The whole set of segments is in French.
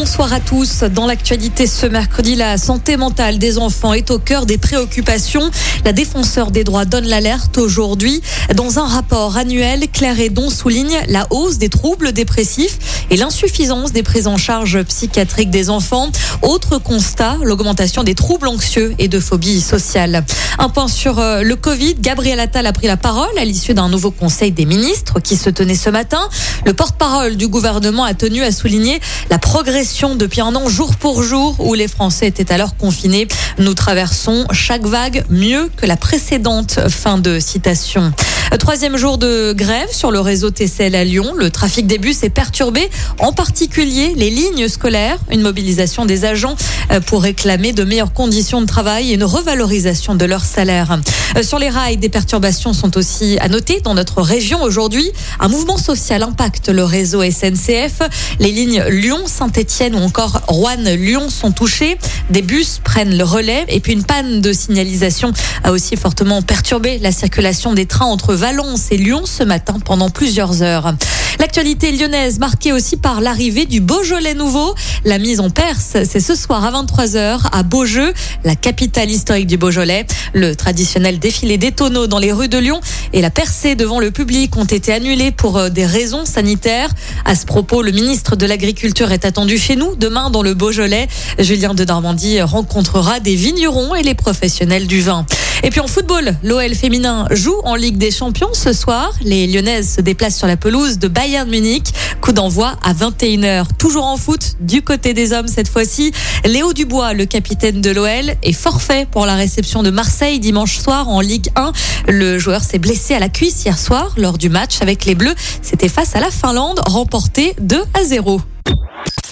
Bonsoir à tous. Dans l'actualité ce mercredi, la santé mentale des enfants est au cœur des préoccupations. La défenseur des droits donne l'alerte aujourd'hui. Dans un rapport annuel, Claire Edon souligne la hausse des troubles dépressifs et l'insuffisance des prises en charge psychiatriques des enfants. Autre constat, l'augmentation des troubles anxieux et de phobie sociale. Un point sur euh, le Covid. Gabriel Attal a pris la parole à l'issue d'un nouveau conseil des ministres qui se tenait ce matin. Le porte-parole du gouvernement a tenu à souligner la progression depuis un an jour pour jour où les Français étaient alors confinés. Nous traversons chaque vague mieux que la précédente. Fin de citation. Troisième jour de grève sur le réseau TCL à Lyon. Le trafic des bus est perturbé, en particulier les lignes scolaires. Une mobilisation des agents euh, pour réclamer de meilleures conditions de travail et une revalorisation de leur salaire. Euh, sur les rails, des perturbations sont aussi à noter dans notre région aujourd'hui. Un mouvement social impacte le réseau SNCF. Les lignes Lyon-Saint-Etienne ou encore Rouen-Lyon sont touchées. Des bus prennent le relais et puis une panne de signalisation a aussi fortement perturbé la circulation des trains entre Valence et Lyon ce matin pendant plusieurs heures. L'actualité lyonnaise marquée aussi par l'arrivée du Beaujolais nouveau. La mise en Perse, c'est ce soir à 23h à Beaujeu, la capitale historique du Beaujolais. Le traditionnel défilé des tonneaux dans les rues de Lyon et la percée devant le public ont été annulés pour euh, des raisons sanitaires. À ce propos, le ministre de l'Agriculture est attendu chez nous demain dans le Beaujolais. Julien de Normandie rencontrera des vignerons et les professionnels du vin. Et puis en football, l'OL féminin joue en Ligue des Champions ce soir. Les Lyonnaises se déplacent sur la pelouse de Bayern Munich. Coup d'envoi à 21h. Toujours en foot, du côté des hommes cette fois-ci. Léo Dubois, le capitaine de l'OL, est forfait pour la réception de Marseille dimanche soir en Ligue 1. Le joueur s'est blessé à la cuisse hier soir lors du match avec les Bleus. C'était face à la Finlande, remporté 2 à 0.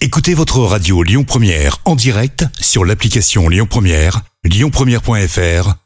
Écoutez votre radio Lyon Première en direct sur l'application Lyon Première, lyonpremière.fr